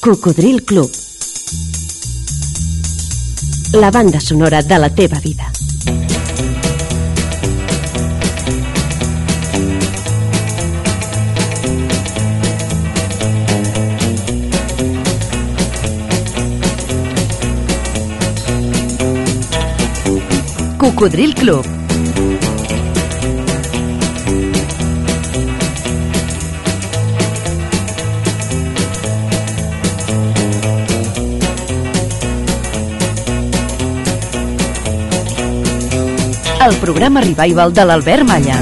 Cocodril Club. La banda sonora de la teva vida. Cocodril Club. El programa Revival de l'Albert Malla.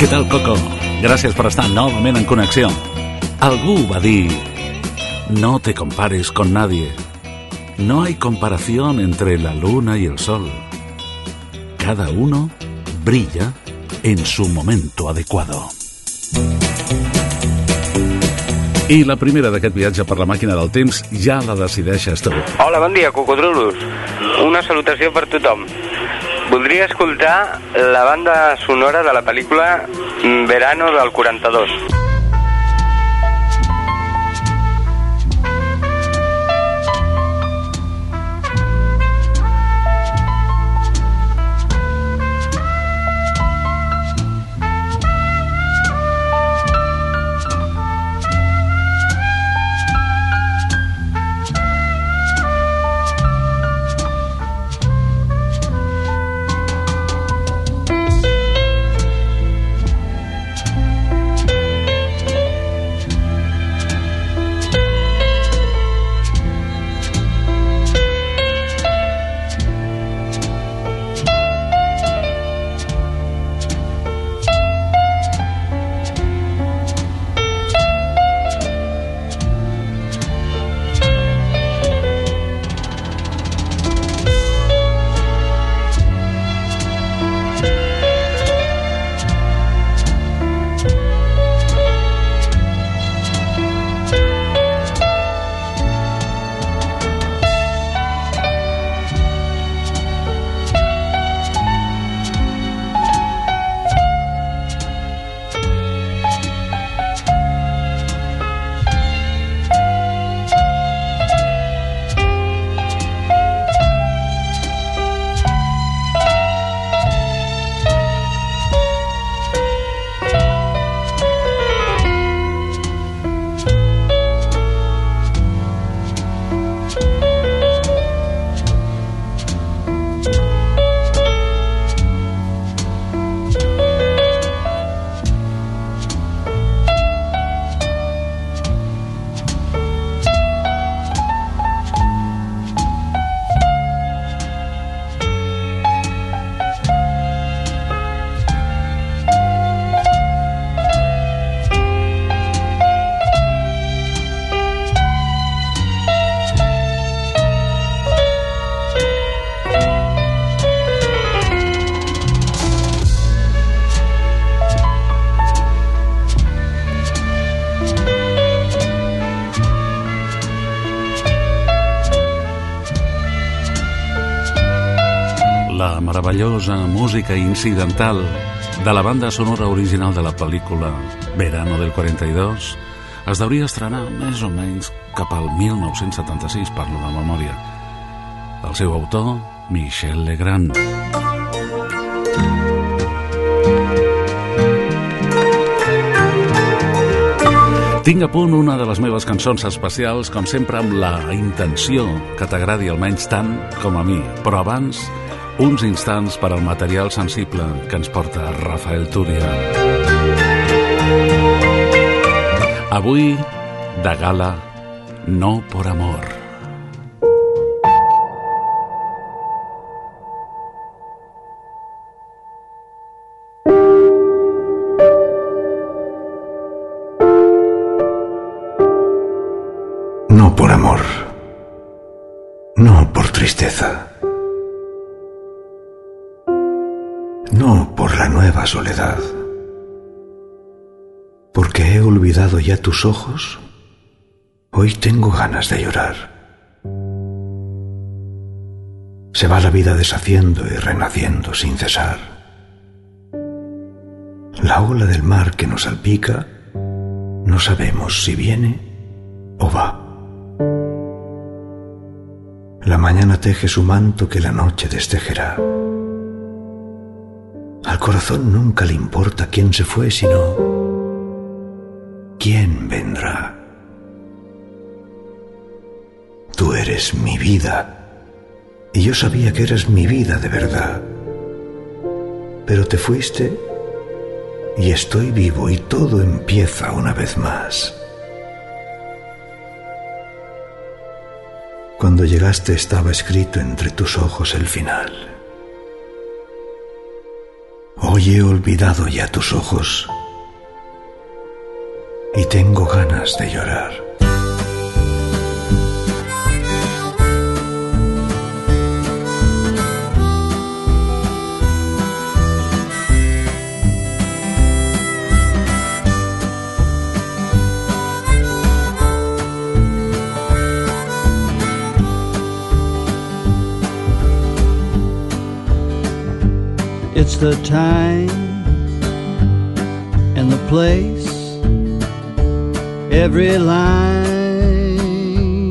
Què tal, Coco? Gràcies per estar novament en connexió. Algú va dir... No te compares con nadie. No hay comparación entre la luna y el sol. Cada uno brilla en su momento adecuado. I la primera d'aquest viatge per la màquina del temps ja la decideixes tu. Hola, bon dia, cocodrilos. Una salutació per tothom. Voldria escoltar la banda sonora de la pel·lícula Verano del 42. Meravellosa música incidental de la banda sonora original de la pel·lícula Verano del 42 es deuria estrenar més o menys cap al 1976, parlo de memòria. El seu autor, Michel Legrand. Tinc a punt una de les meves cançons especials, com sempre amb la intenció que t'agradi almenys tant com a mi. Però abans, uns instants per al material sensible que ens porta Rafael Túria. Avui, de gala, no por amor. No por amor. No por tristeza. Nueva soledad. Porque he olvidado ya tus ojos. Hoy tengo ganas de llorar. Se va la vida deshaciendo y renaciendo sin cesar. La ola del mar que nos salpica, no sabemos si viene o va. La mañana teje su manto que la noche destejerá. Al corazón nunca le importa quién se fue, sino quién vendrá. Tú eres mi vida y yo sabía que eras mi vida de verdad. Pero te fuiste y estoy vivo y todo empieza una vez más. Cuando llegaste estaba escrito entre tus ojos el final. Hoy he olvidado ya tus ojos y tengo ganas de llorar. It's the time and the place, every line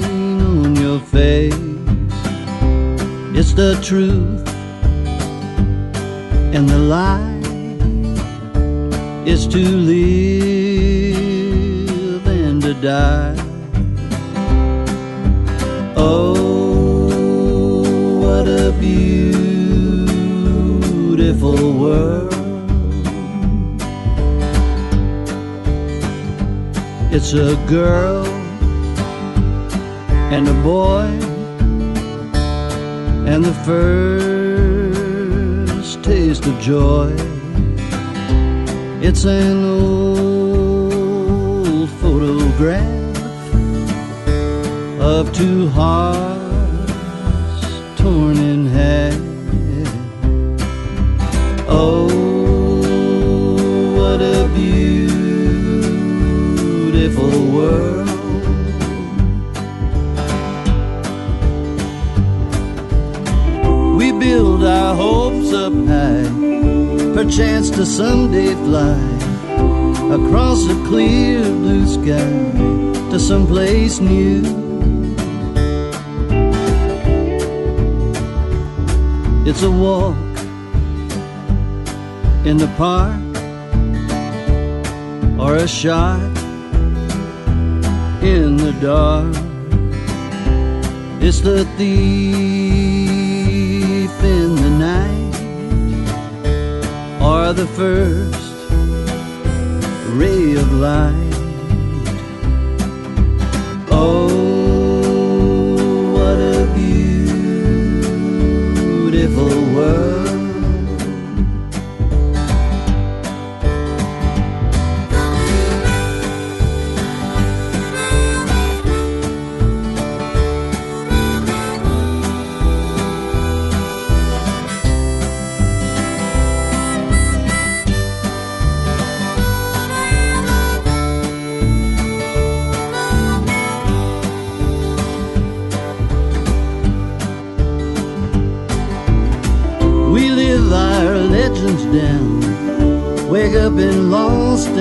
on your face. It's the truth and the lie is to live and to die. Oh, what a beautiful world. It's a girl and a boy, and the first taste of joy. It's an old photograph of two hearts torn in half. Our hopes up high, perchance to someday fly across a clear blue sky to someplace new. It's a walk in the park or a shot in the dark. It's the thief in the night or the first ray of light. Oh, what a beautiful world.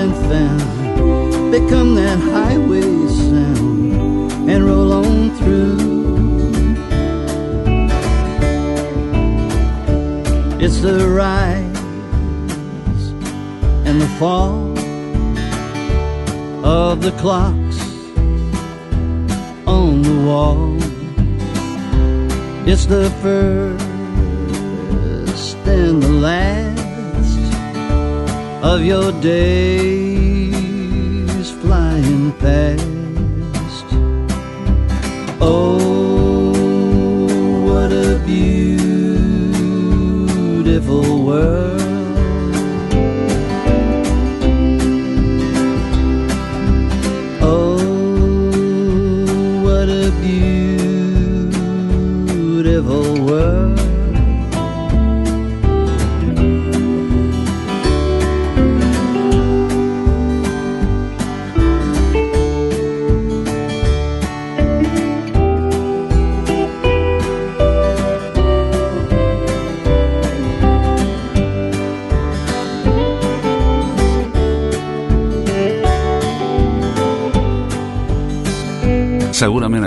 And found, become that highway sound, and roll on through. It's the rise and the fall of the clocks on the wall. It's the first and the last of your days flying past. Oh, what a beautiful world.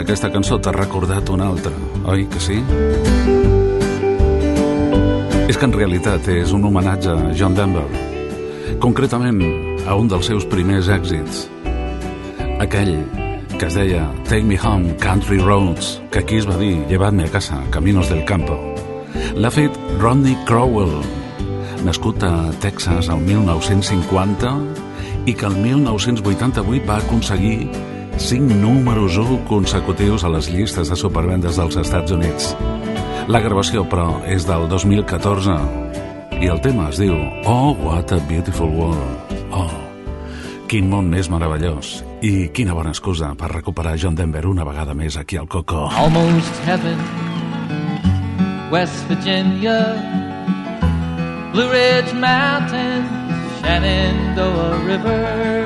Aquesta cançó t'ha recordat una altra, oi que sí? És que en realitat és un homenatge a John Denver, concretament a un dels seus primers èxits, aquell que es deia Take Me Home, Country Roads, que aquí es va dir Llevadme a casa, Caminos del Campo. L'ha fet Rodney Crowell, nascut a Texas el 1950 i que el 1988 va aconseguir 5 números 1 consecutius a les llistes de supervendes dels Estats Units. La gravació, però, és del 2014 i el tema es diu Oh, what a beautiful world. Oh, quin món més meravellós. I quina bona excusa per recuperar John Denver una vegada més aquí al Coco. Almost heaven, West Virginia, Blue Ridge Mountains, Shenandoah River.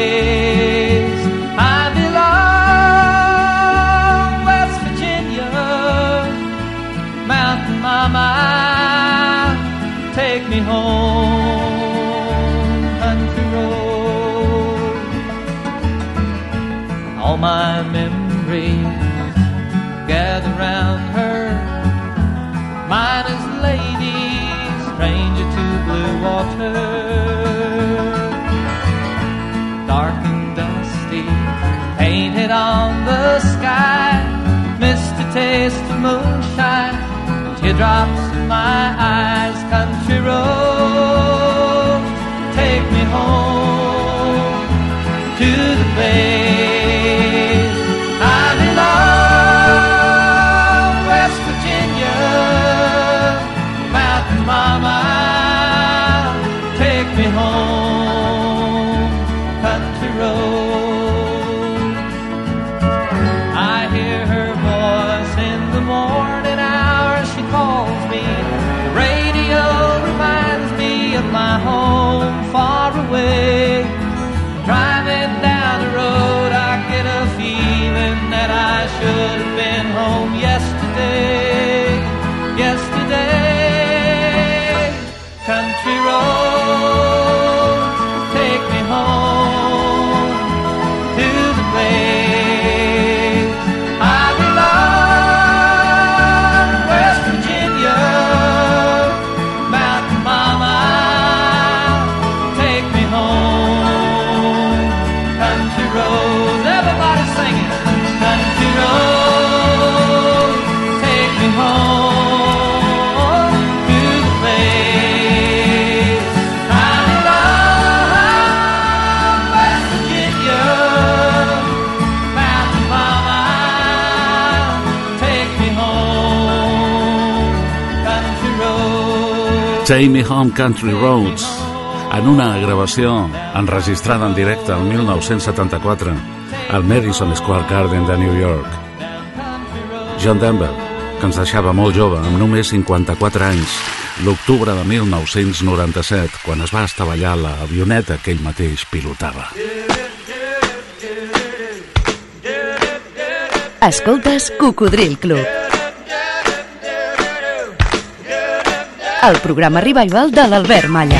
teardrops in my eyes. Country road, Take Me Home Country Roads en una gravació enregistrada en directe el 1974 al Madison Square Garden de New York. John Denver, que ens deixava molt jove, amb només 54 anys, l'octubre de 1997, quan es va estavellar l'avioneta que ell mateix pilotava. Escoltes Cocodril Club. El programa revival de l'Albert Malla.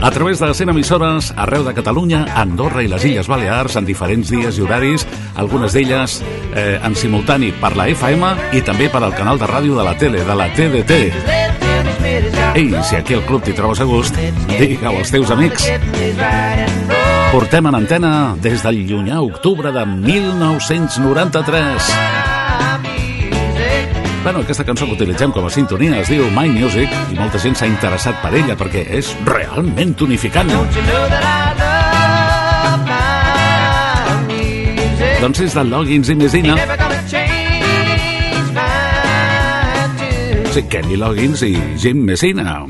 A través de 100 emissores arreu de Catalunya, Andorra i les Illes Balears en diferents dies i horaris, algunes d'elles eh, en simultani per la FM i també per al canal de ràdio de la tele, de la TDT. Ei, si aquí al club t'hi trobes a gust, digue-ho als teus amics. Portem en antena des del llunyà octubre de 1993. Bueno, aquesta cançó que utilitzem com a sintonia es diu My Music i molta gent s'ha interessat per ella perquè és realment tonificant. Doncs és de Loggins i Messina. Sí, Kenny Loggins i Jim Messina.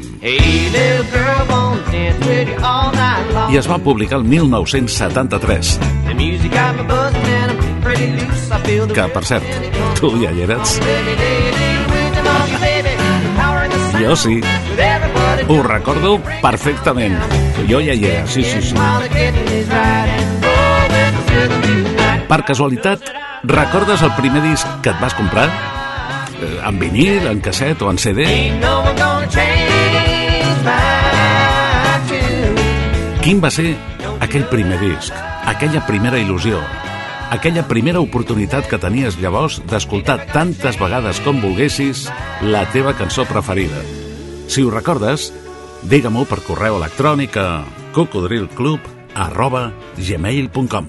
I es va publicar el 1973. Que, per cert, tu ja hi eres. Jo sí. Ho recordo perfectament. Jo ja hi era, sí, sí, sí. Per casualitat, recordes el primer disc que et vas comprar? Eh, en vinil, en casset o en CD? Quin va ser aquell primer disc? Aquella primera il·lusió? Aquella primera oportunitat que tenies llavors d'escoltar tantes vegades com volguessis la teva cançó preferida? Si ho recordes, digue-m'ho per correu electrònic a cocodrilclub arroba gmail.com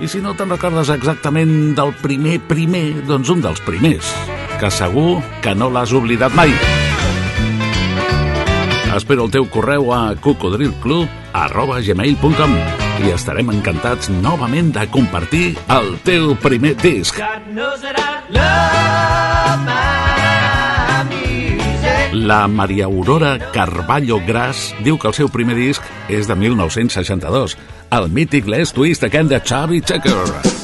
i si no te'n recordes exactament del primer primer, doncs un dels primers, que segur que no l'has oblidat mai. Espero el teu correu a cocodrilclub arroba gmail.com i estarem encantats novament de compartir el teu primer disc. La Maria Aurora Carballo Gras diu que el seu primer disc és de 1962, el mític Les Twist Again de Chubby Checker.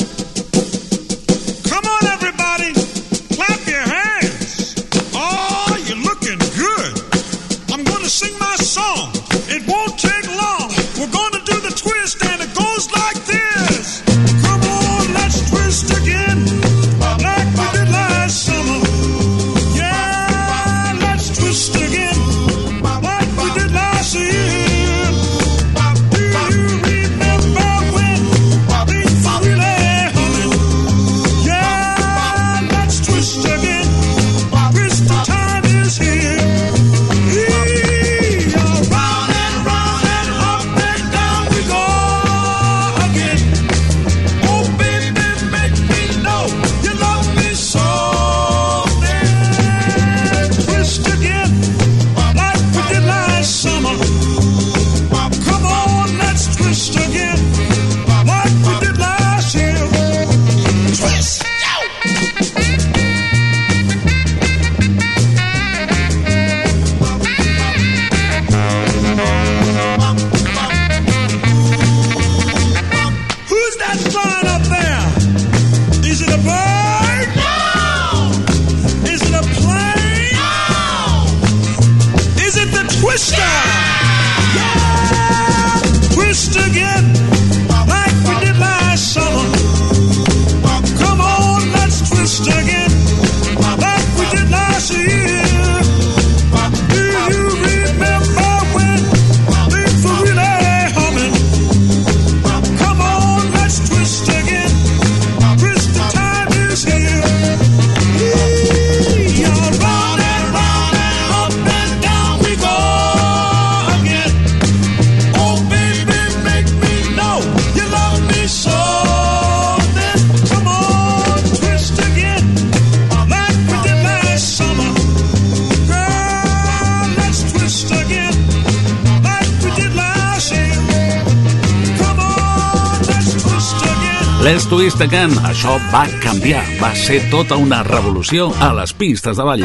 Again. Això va canviar, va ser tota una revolució a les pistes de ball.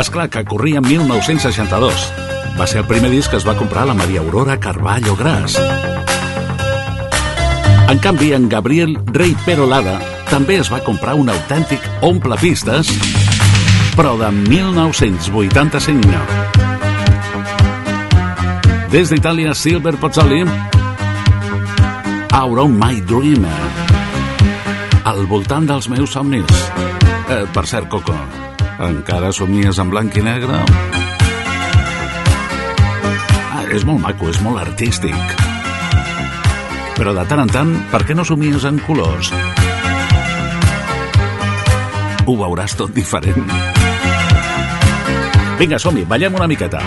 És clar que corria 1962. Va ser el primer disc que es va comprar la Maria Aurora Carballo Gras. En canvi, en Gabriel Rey Perolada també es va comprar un autèntic omple pistes, però de 1985. Des d'Itàlia, Silver Pozzoli Out on my dream. Al voltant dels meus somnis. Eh, per cert, Coco, encara somies en blanc i negre? Ah, és molt maco, és molt artístic. Però de tant en tant, per què no somies en colors? Ho veuràs tot diferent. Vinga, som-hi, ballem una miqueta.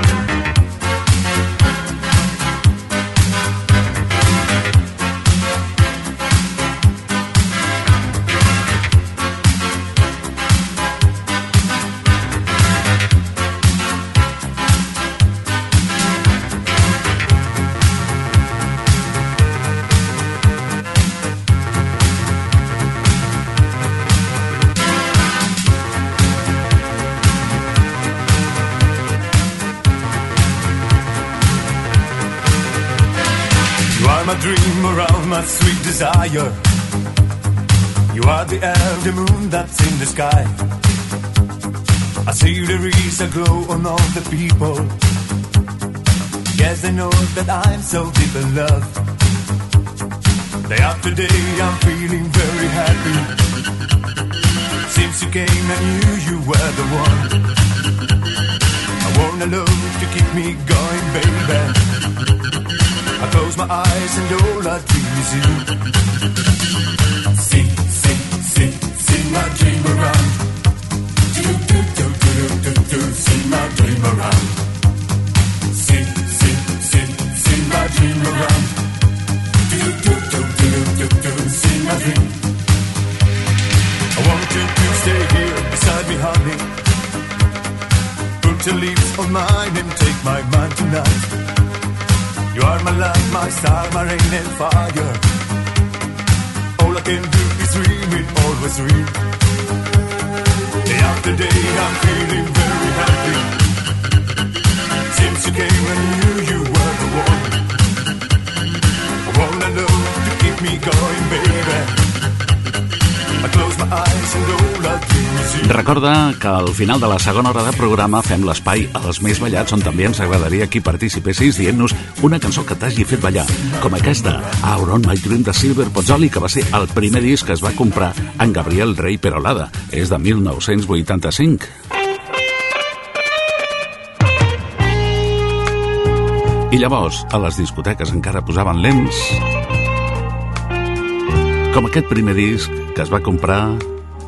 My sweet desire. You are the elder moon that's in the sky. I see there is a glow on all the people. Yes, I know that I'm so deep in love. Day after day, I'm feeling very happy. Since you came, I knew you were the one. I want a love to keep me going, baby. I close my eyes and all I dream is you. See, see, see, see my dream around. Do, do, do, do, do, do, do, see my dream around. See, see, see, see my dream around. Do, do, do, do, do, do, see my dream. I want you to stay here beside me, honey. Put your lips on mine and take my mind tonight. You are my light, my star, my rain and fire. All I can do is dream it, always dream. Day after day, I'm feeling very happy. Since you came, I knew you were the one. I wanna know to keep me going, baby. Recorda que al final de la segona hora de programa fem l'espai als més ballats on també ens agradaria que hi participessis dient-nos una cançó que t'hagi fet ballar, com aquesta, Our On My Dream de Silver Pozzoli, que va ser el primer disc que es va comprar en Gabriel Rey Perolada. És de 1985. I llavors, a les discoteques encara posaven lents com aquest primer disc que es va comprar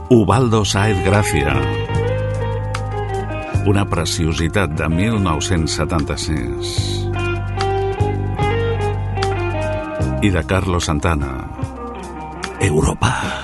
Ubaldo Saez Gracia. Una preciositat de 1976. I de Carlos Santana. Europa.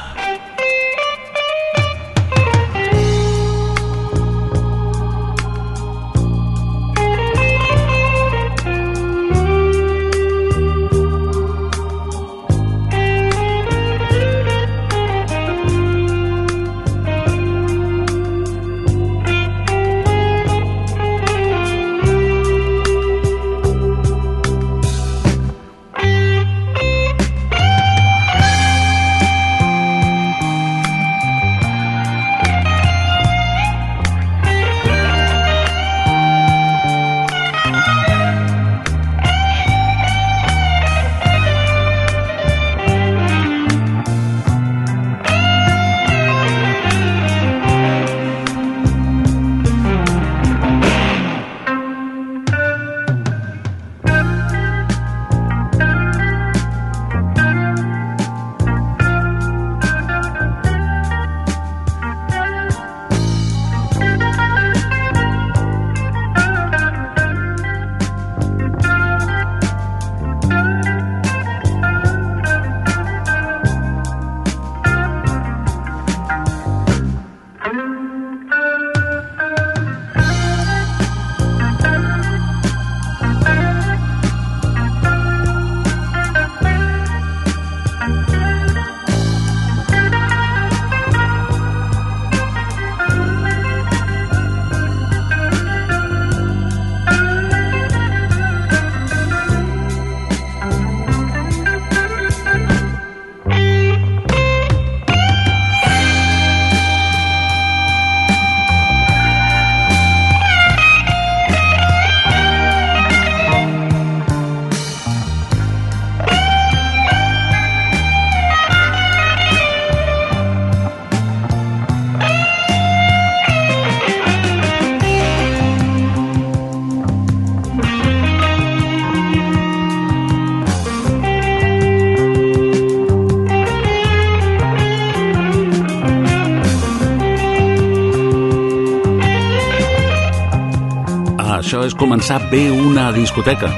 És començar bé una discoteca,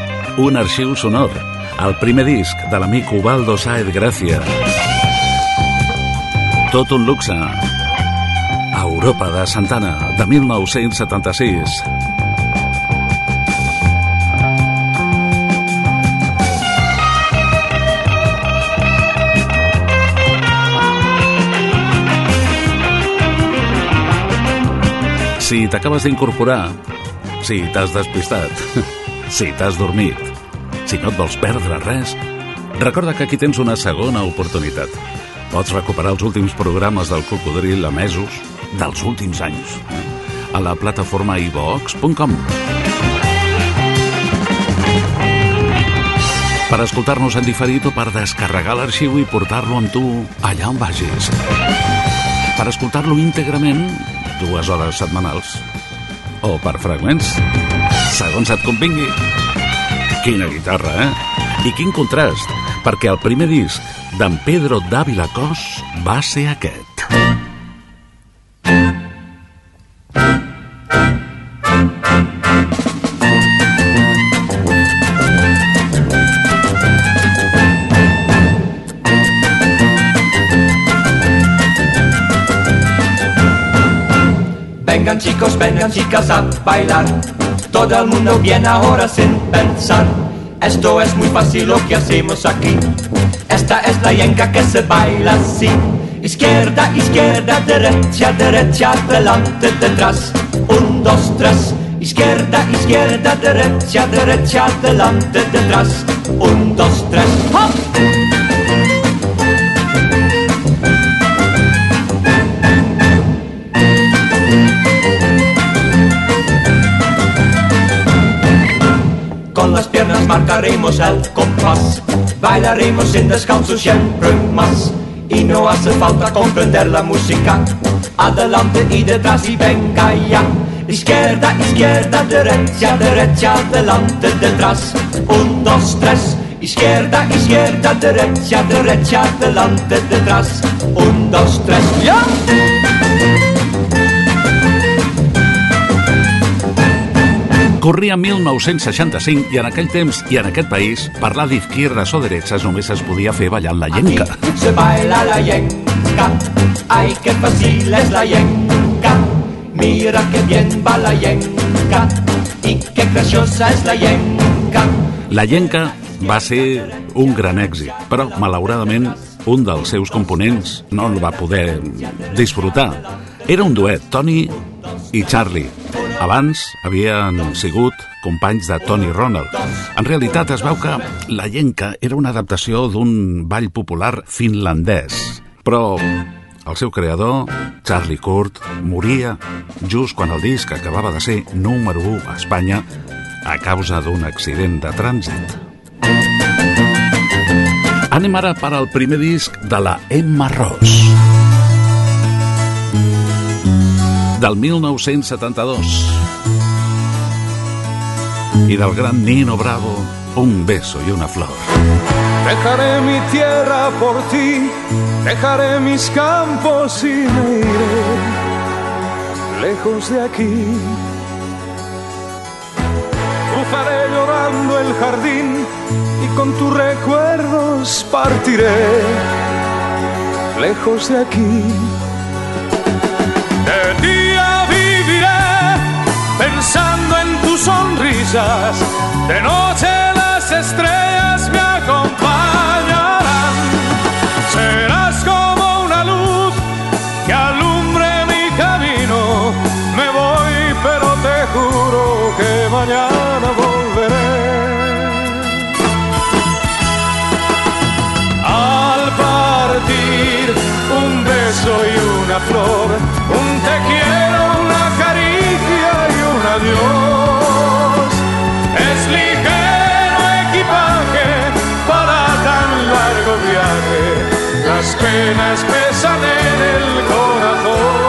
un arxiu sonor, el primer disc de l'amic Ubaldo Saez Gracia. Tot un luxe. Europa de Santana, de 1976. Si t'acabes d'incorporar, si t'has despistat, si t'has dormit, si no et vols perdre res, recorda que aquí tens una segona oportunitat. Pots recuperar els últims programes del Cocodril emesos dels últims anys. a la plataforma ivox.com. Per escoltar-nos en diferit o per descarregar l'arxiu i portar-lo amb tu allà on vagis. Per escoltar-lo íntegrament, dues hores setmanals. O per fragments, segons et convingui. Quina guitarra, eh? I quin contrast, perquè el primer disc d'en Pedro Dávila Cos va ser aquest. Vengan chicas a bailar. Todo el mundo viene ahora sin pensar. Esto es muy fácil lo que hacemos aquí. Esta es la yenca que se baila así. Izquierda, izquierda, derecha, derecha, adelante, detrás. Un, dos, tres. Izquierda, izquierda, derecha, derecha, adelante, detrás. Un, dos, tres. ¡Hop! Marcaremos el compás, bailaremos sin descanso siempre más. Y no hace falta comprender la música, adelante y detrás y venga ya. Izquierda, izquierda, derecha, derecha, adelante, detrás. Un, dos, tres. Izquierda, izquierda, derecha, derecha, adelante, detrás. Un, dos, tres. ¡Ya! Corria 1965 i en aquell temps i en aquest país parlar d'izquierdas o derechas només es podia fer ballant la llenca. Aquí se baila la yenca, ay qué fácil es la yenca. Mira qué bien va la yenca y qué graciosa es la yenca. La llenca va ser un gran èxit, però malauradament un dels seus components no el va poder disfrutar. Era un duet, Tony i Charlie. Abans havien sigut companys de Tony Ronald. En realitat es veu que la llenca era una adaptació d'un ball popular finlandès. Però el seu creador, Charlie Kurt, moria just quan el disc acabava de ser número 1 a Espanya a causa d'un accident de trànsit. Anem ara per al primer disc de la Emma Ross. Del 1972. I del gran Nino Bravo, Un beso y una flor. Dejaré mi tierra por ti, dejaré mis campos y me iré lejos de aquí. Cruzaré llorando el jardín y con tus recuerdos partiré lejos de aquí. De pensando en tus sonrisas, de noche las estrellas adiós. Es ligero equipaje para tan largo viaje, las penas pesan en el corazón.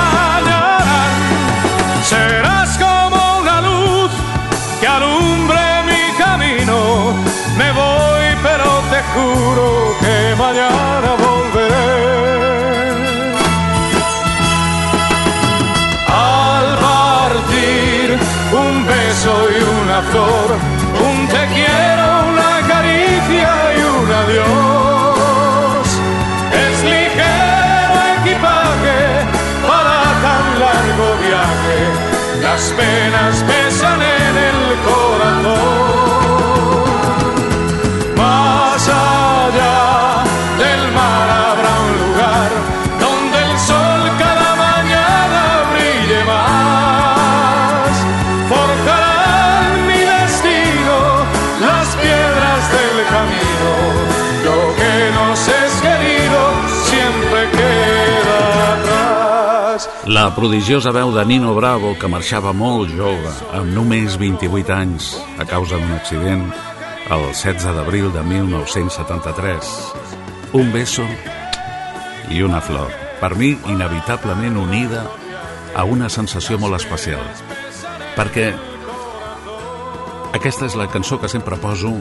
oscuro. Prodigiosa veu de Nino Bravo, que marxava molt jove, amb només 28 anys, a causa d'un accident, el 16 d'abril de 1973. Un beso i una flor. Per mi, inevitablement unida a una sensació molt especial. Perquè aquesta és la cançó que sempre poso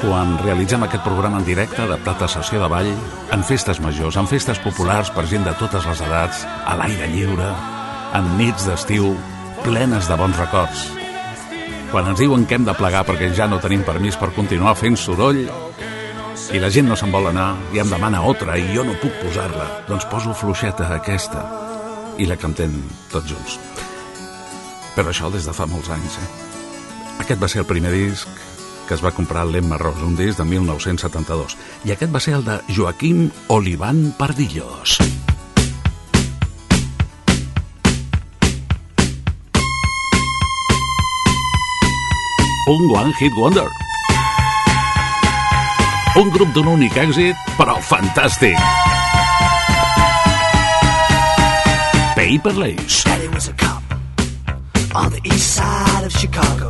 quan realitzem aquest programa en directe de Plata Sessió de Ball en festes majors, en festes populars per gent de totes les edats, a l'aire lliure, en nits d'estiu plenes de bons records. Quan ens diuen que hem de plegar perquè ja no tenim permís per continuar fent soroll i la gent no se'n vol anar i em demana otra i jo no puc posar-la, doncs poso fluixeta aquesta i la cantem tots junts. Però això des de fa molts anys, eh? Aquest va ser el primer disc que es va comprar Lemma Ros, un disc de 1972. I aquest va ser el de Joaquim Oliván Pardillos. Un One Hit Wonder. Un grup d'un únic èxit, però fantàstic. Paper Lace. Daddy was a cop on the east side of Chicago,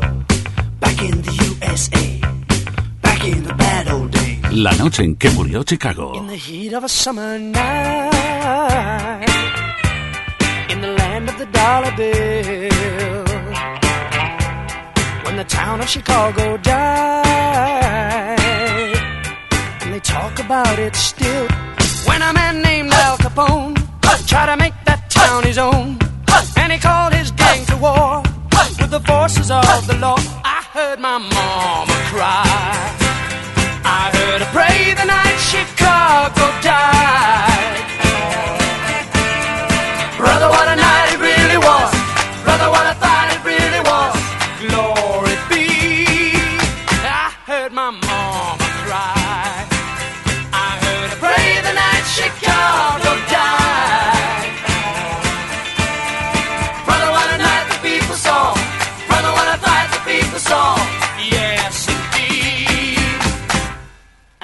La noche en que murió Chicago. In the heat of a summer night, in the land of the dollar bill, when the town of Chicago died, and they talk about it still. When a man named Al Capone tried to make that town his own, and he called his gang to war with the forces of the law. Heard my mama cry. I heard her pray the night Chicago died.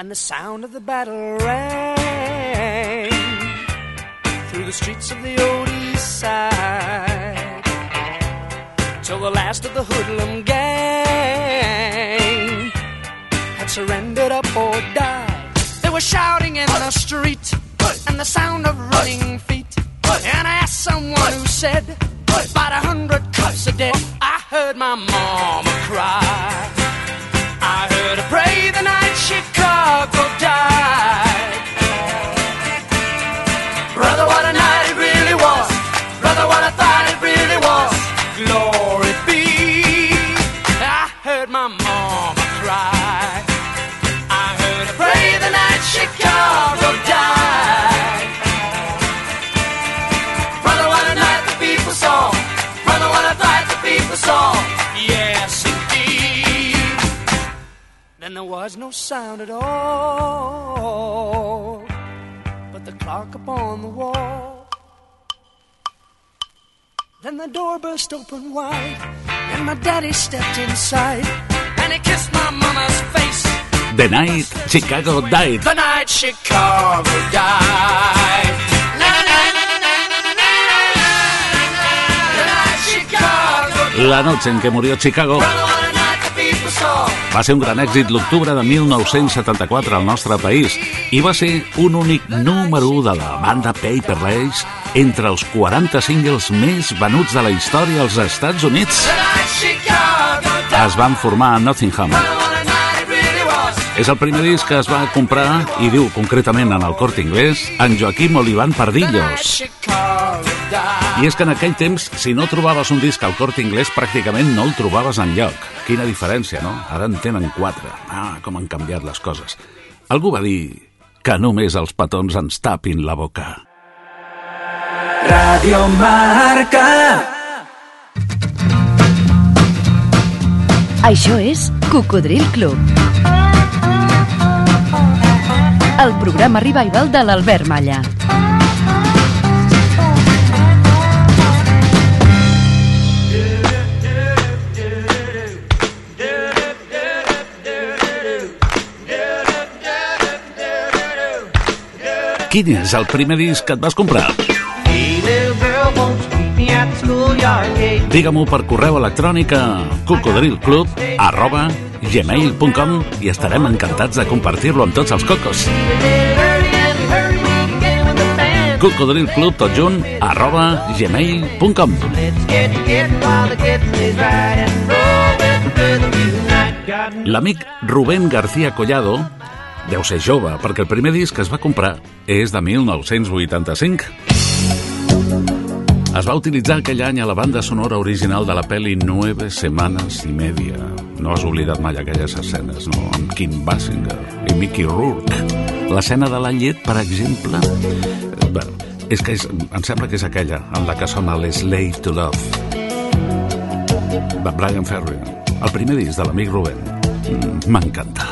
And the sound of the battle rang through the streets of the old east side till the last of the hoodlum gang had surrendered up or died. They were shouting in the street and the sound of running feet. And I asked someone who said, about a hundred cops are dead. I heard my mama cry. I heard her pray there was no sound at all, but the clock upon the wall. Then the door burst open wide, and my daddy stepped inside, and he kissed my mama's face. The Night Chicago Died. The night Chicago died. Na, na, na, La noche en que murió Chicago va ser un gran èxit l'octubre de 1974 al nostre país i va ser un únic número 1 de la banda Paper Lace entre els 40 singles més venuts de la història als Estats Units. Es van formar a Nottingham. És el primer disc que es va comprar, i diu concretament en el Corte Inglés, en Joaquim Oliván Pardillos. I és que en aquell temps, si no trobaves un disc al Corte Inglés, pràcticament no el trobaves en lloc. Quina diferència, no? Ara en tenen quatre. Ah, com han canviat les coses. Algú va dir que només els petons ens tapin la boca. Radio Marca. Això és Cocodril Club. El programa revival de l'Albert Malla. Quin és el primer disc que et vas comprar? Digue-m'ho per correu electrònic a cocodrilclub arroba gmail.com i estarem encantats de compartir-lo amb tots els cocos. Cocodrilclub tot junt arroba gmail.com L'amic Rubén García Collado deu ser jove, perquè el primer disc que es va comprar és de 1985. Es va utilitzar aquell any a la banda sonora original de la pel·li Nueve Semanas y Media. No has oblidat mai aquelles escenes, no? Amb Kim Basinger i Mickey Rourke. L'escena de la llet, per exemple... eh, Bé, és que és, em sembla que és aquella en la que sona l'Slave to Love de Brian Ferry, el primer disc de l'amic Rubén. Mm, M'encanta.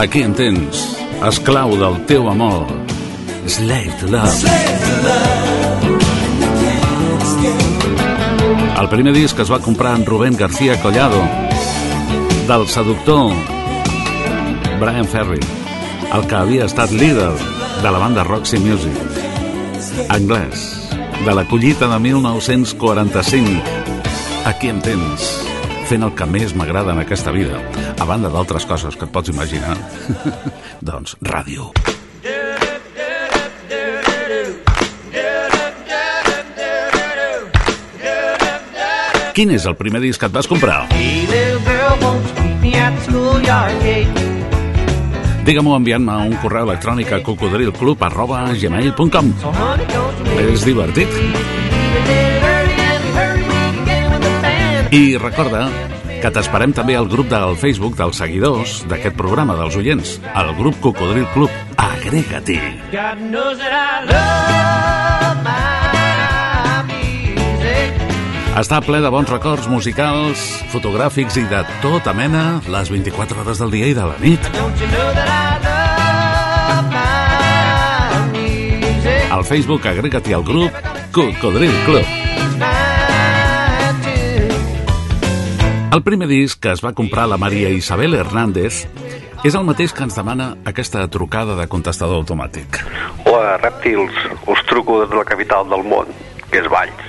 Aquí en tens, esclau del teu amor, Slave to Love. El primer disc es va comprar en Rubén García Collado, del seductor Brian Ferry, el que havia estat líder de la banda Roxy Music, anglès, de la collita de 1945. Aquí em tens, fent el que més m'agrada en aquesta vida, a banda d'altres coses que et pots imaginar. doncs, ràdio. Quin és el primer disc que et vas comprar? Digue-m'ho enviant-me un correu electrònic a cocodrilclub arroba gmail.com. És divertit. I recorda que t'esperem també al grup del Facebook dels seguidors d'aquest programa, dels oients, el grup Cocodril Club. Agrega-t'hi. Està ple de bons records musicals, fotogràfics i de tota mena les 24 hores del dia i de la nit. Al Facebook agrega-t'hi al grup Cocodril Club. El primer disc que es va comprar la Maria Isabel Hernández és el mateix que ens demana aquesta trucada de contestador automàtic. Hola, rèptils, us truco des de la capital del món, que és Valls.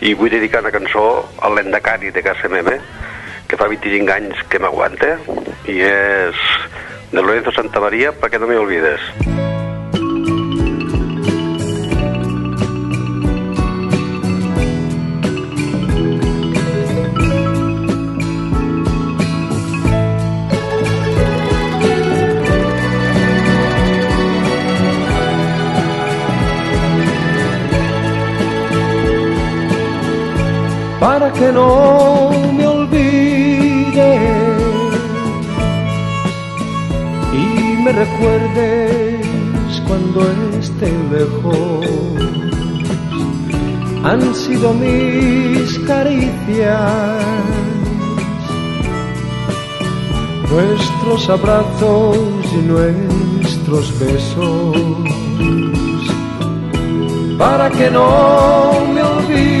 I vull dedicar una cançó a l'Endacari de casa meva, que fa 25 anys que m'aguanta, i és de Lorenzo Santa Maria, perquè no me olvides. Para que no me olvide y me recuerdes cuando esté lejos. Han sido mis caricias, nuestros abrazos y nuestros besos para que no me olvide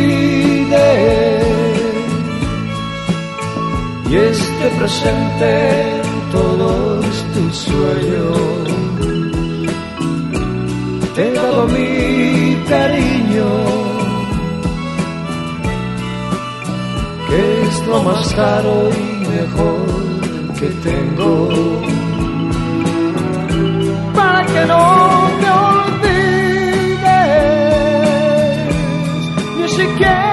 y esté presente en todos tus sueños. Te he dado mi cariño, que es lo más caro y mejor que tengo. Para que no me olvides ni siquiera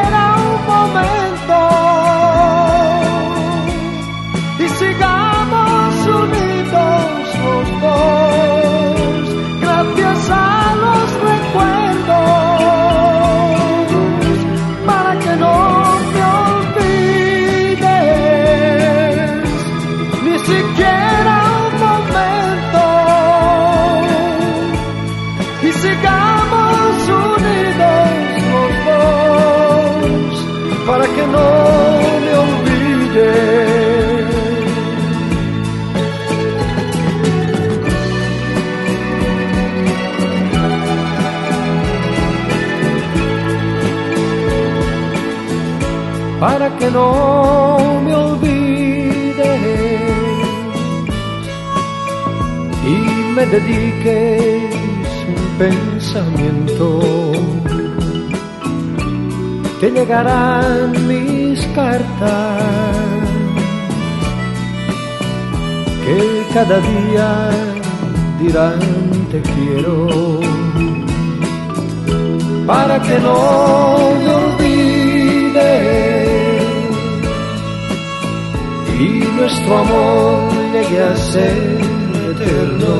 llegarán mis cartas. Que cada día dirán te quiero para que no me olvide. Y nuestro amor llegue a ser eterno.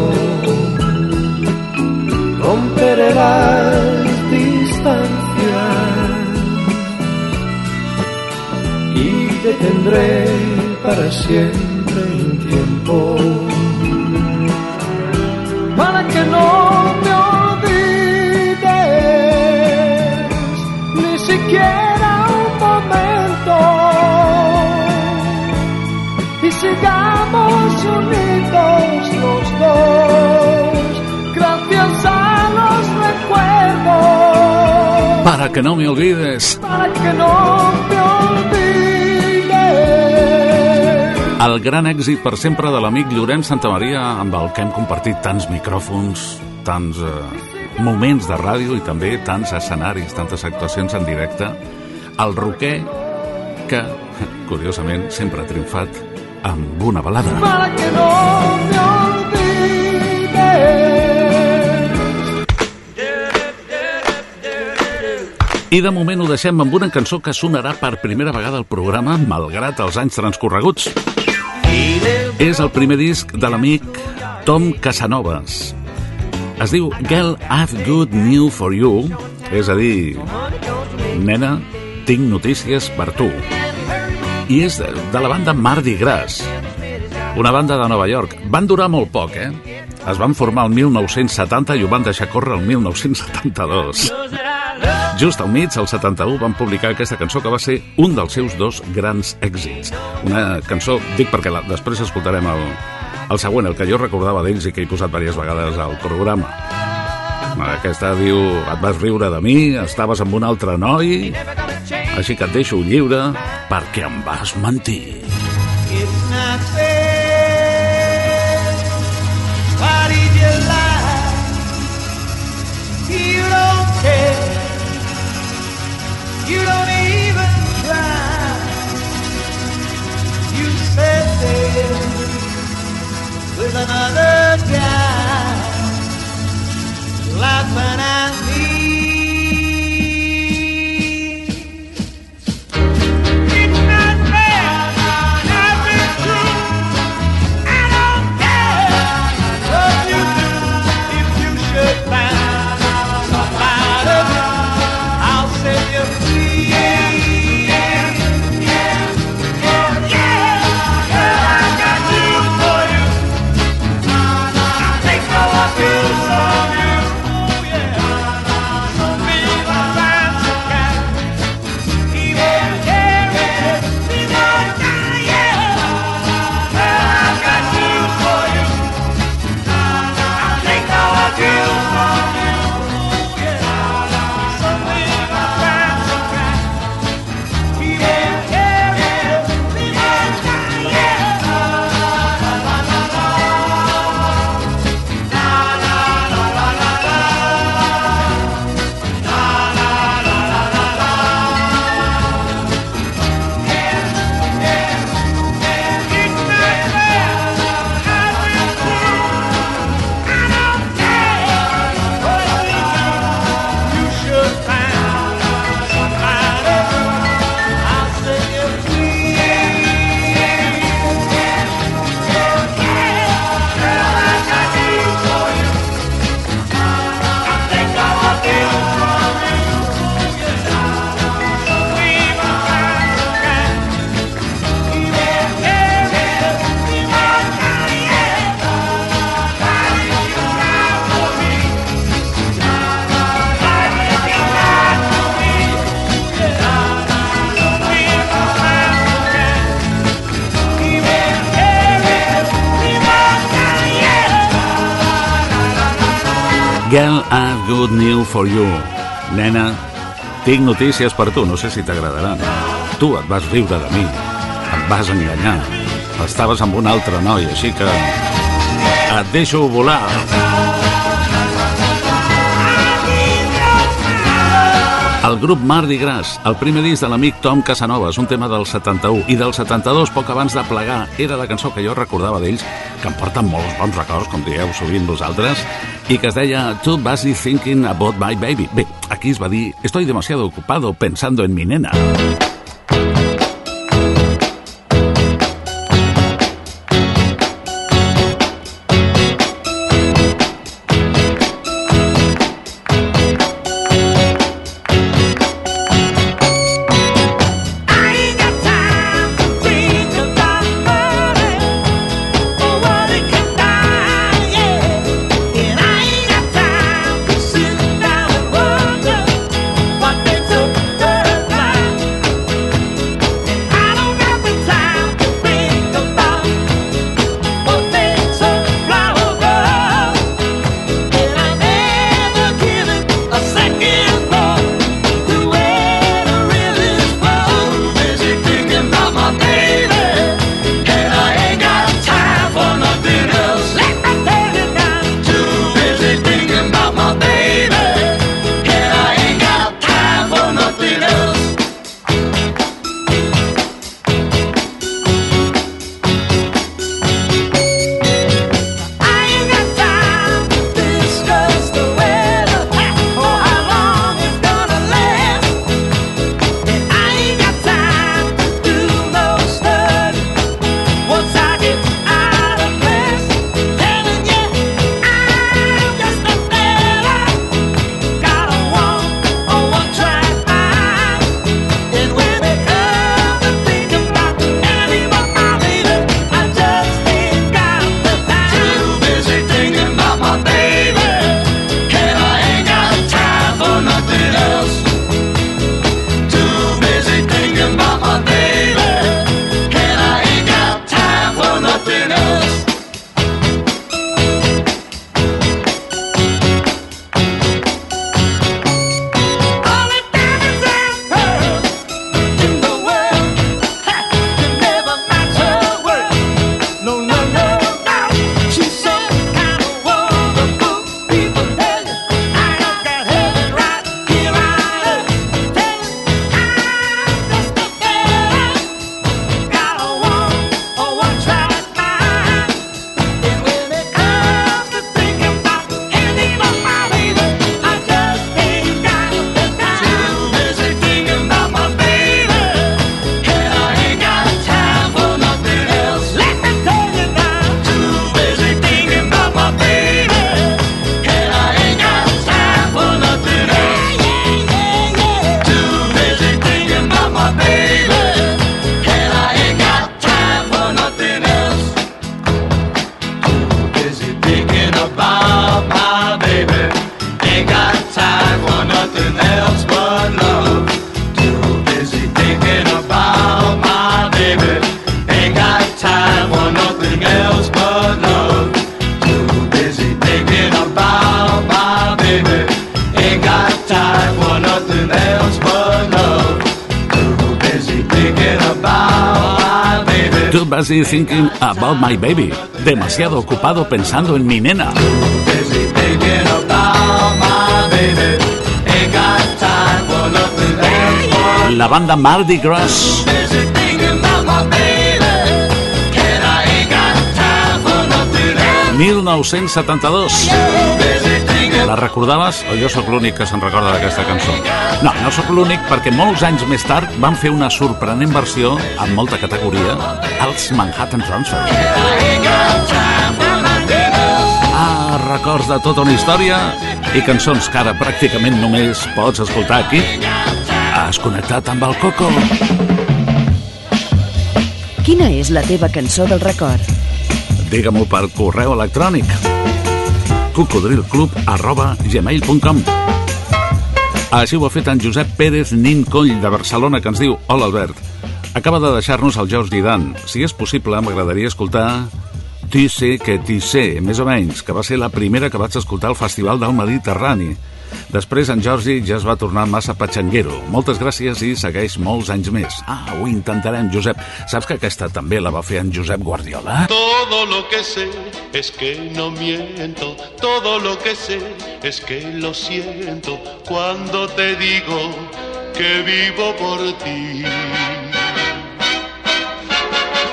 Romperé las y detendré para siempre un tiempo para que no me olvides ni siquiera un momento y sigamos unidos los dos gracias a que no me olvides. para que no me olvides. El gran èxit per sempre de l'amic Llorenç Santamaria amb el que hem compartit tants micròfons, tants eh, moments de ràdio i també tants escenaris, tantes actuacions en directe. El roquer que, curiosament, sempre ha triomfat amb una balada. Para que no me. I de moment ho deixem amb una cançó que sonarà per primera vegada al programa, malgrat els anys transcorreguts. És el primer disc de l'amic Tom Casanovas. Es diu Girl, I've Good News for You, és a dir, nena, tinc notícies per tu. I és de, de la banda Mardi Gras, una banda de Nova York. Van durar molt poc, eh? Es van formar el 1970 i ho van deixar córrer el 1972. Just al mig, el 71, van publicar aquesta cançó que va ser un dels seus dos grans èxits. Una cançó, dic perquè la, després escoltarem el, el següent, el que jo recordava d'ells i que he posat diverses vegades al programa. Aquesta diu, et vas riure de mi, estaves amb un altre noi, així que et deixo lliure perquè em vas mentir. Another guy laughing at me. Girl, I've good news for you. Nena, tinc notícies per tu, no sé si t'agradaran. Tu et vas riure de mi, em vas enganyar. Estaves amb un altre noi, així que et deixo volar. El grup Mardi Gras, el primer disc de l'amic Tom Casanovas, un tema del 71 i del 72, poc abans de plegar, era la cançó que jo recordava d'ells, que em porten molts bons records, com dieu sovint vosaltres, i que es deia Too Busy Thinking About My Baby. Bé, aquí es va dir Estoy demasiado ocupado pensando en mi nena. What busy thinking about my baby. Demasiado ocupado pensando en mi nena. La banda Mardi Gras 1972. Busy thinking La recordaves o jo sóc l'únic que se'n recorda d'aquesta cançó? No, no sóc l'únic perquè molts anys més tard van fer una sorprenent versió amb molta categoria als Manhattan Transfer. Ah, records de tota una història i cançons que ara pràcticament només pots escoltar aquí. Has connectat amb el Coco. Quina és la teva cançó del record? Digue-m'ho per correu electrònic. cocodrilclub arroba gmail.com Així ho ha fet en Josep Pérez Nin Coll de Barcelona que ens diu Hola Albert, acaba de deixar-nos el George Didan. Si és possible m'agradaria escoltar Ti sé que ti sé, més o menys, que va ser la primera que vaig escoltar al Festival del Mediterrani. Després en Jordi ja es va tornar massa patxanguero. Moltes gràcies i segueix molts anys més. Ah, ho intentarem, Josep. Saps que aquesta també la va fer en Josep Guardiola? Todo lo que sé es que no miento, todo lo que sé es que lo siento cuando te digo que vivo por ti.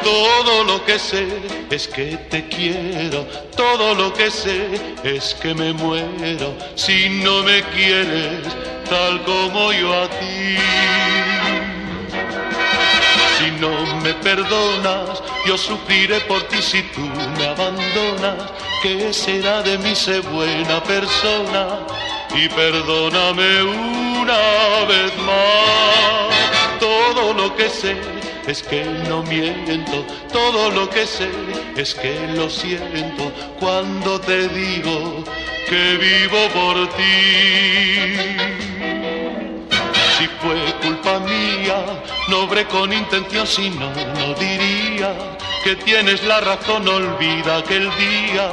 Todo lo que sé es que te quiero, todo lo que sé es que me muero si no me quieres tal como yo a ti. Si no me perdonas, yo sufriré por ti si tú me abandonas. ¿Qué será de mí? Sé buena persona y perdóname una vez más. Todo lo que sé es que no miento, todo lo que sé es que lo siento cuando te digo que vivo por ti. Si fue culpa mía, no obré con intención, si no, no diría que tienes la razón, olvida aquel día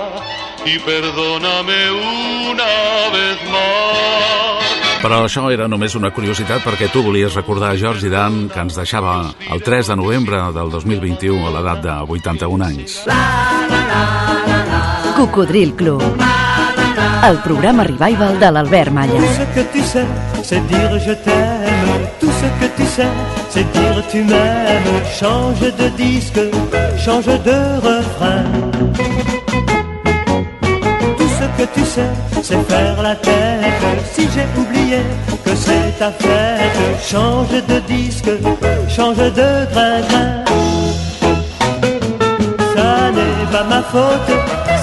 y perdóname una vez más. Però això era només una curiositat perquè tu volies recordar George Dan que ens deixava el 3 de novembre del 2021 a l'edat de 81 anys. Cocodril Club. El programa revival de l'Albert Malla. Tout ce que tu sais, c'est dire je t'aime. Tout ce que tu sais, c'est dire tu m'aimes. Change de disque, change de refrain. Que tu sais, c'est faire la tête. Si j'ai oublié que c'est ta fête, change de disque, change de grain. Ça n'est pas ma faute.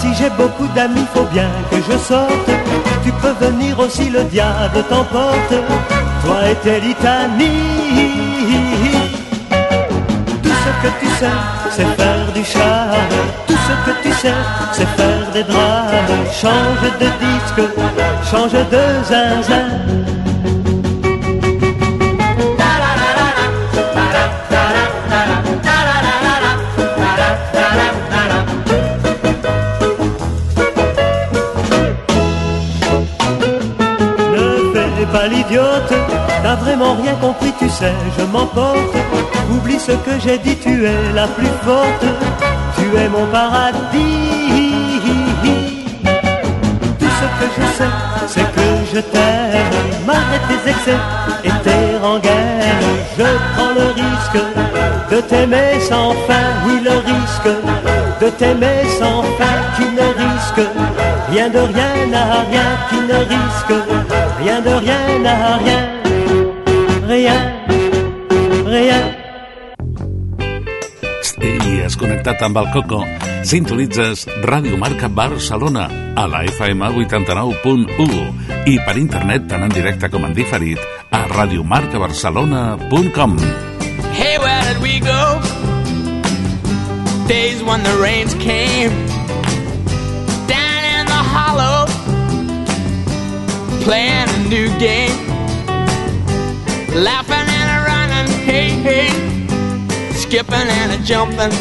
Si j'ai beaucoup d'amis, faut bien que je sorte. Tu peux venir aussi, le diable t'emporte. Toi et tes litanies. Tout ce que tu sais, c'est faire du charme. Tout ce que tu sais, c'est faire des drames. Change de disque, change de zinzin. Ne fais pas l'idiote, t'as vraiment rien compris, tu sais, je m'emporte. Oublie ce que j'ai dit, tu es la plus forte, tu es mon paradis. Tout ce que je sais, c'est que je t'aime, malgré tes excès et tes rengaines. Je prends le risque de t'aimer sans fin, oui, le risque de t'aimer sans fin, qui ne risque rien de rien à rien, qui ne risque rien de rien à rien, rien, rien. Has connectat amb el Coco. Sintonitzes Ràdio Marca Barcelona a la FM 89.1 i per internet tant en directe com en diferit a radiomarcabarcelona.com Hey, where did we go? Days when the rains came down in the hollow, playing a new game, laughing and a running, hey, hey, skipping and a jumping.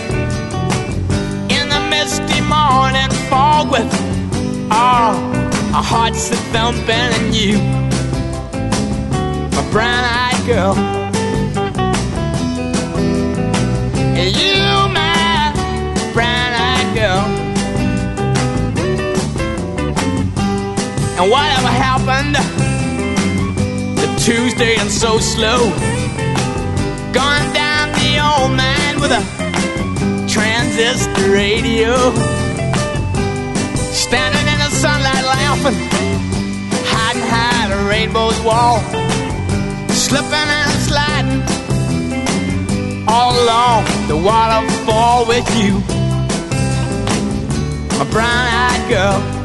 In the misty morning fog with all our hearts a thumping, and you, my brown eyed girl. And you, my brown eyed girl. And whatever happened. Tuesday and so slow? Gone down the old man with a transistor radio. Standing in the sunlight laughing, hiding behind a rainbow's wall. Slipping and sliding all along the waterfall with you. My brown eyed girl.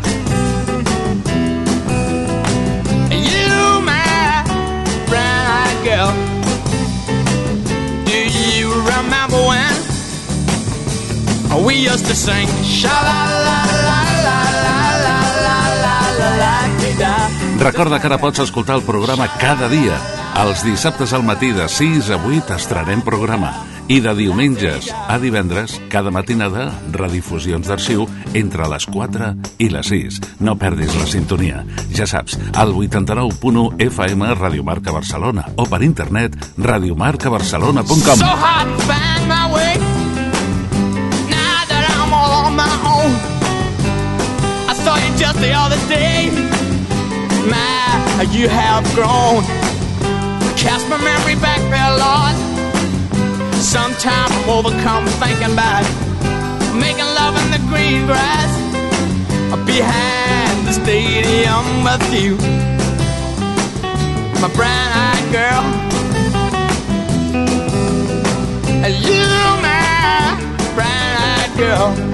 We used to sing sha la la la la la la la la la la da Recorda que ara pots escoltar el programa cada dia. Els dissabtes al matí de 6 a 8 estrenem programa. I de diumenges a divendres, cada matinada, redifusions d'arxiu entre les 4 i les 6. No perdis la sintonia. Ja saps, al 89.1 FM Radio Marca Barcelona o per internet radiomarcabarcelona.com So to find my way. My own. I saw you just the other day. My, you have grown. Cast my memory back there, Lord. Sometimes I'm overcome thinking about making love in the green grass behind the stadium with you. My brown eyed girl. You, my brown eyed girl.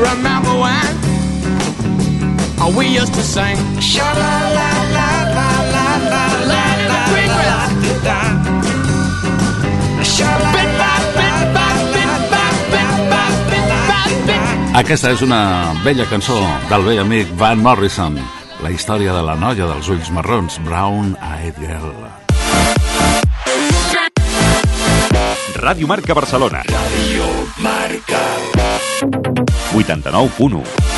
Remember when we used to sing? Sha la la la la la la la la la Bit by bit by bit by bit by bit by bit. Aquesta és una bella cançó del vell amic Van Morrison, la història de la noia dels ulls marrons, Brown Eyed Girl. Ràdio Marca Barcelona. Radio Marca. 89.1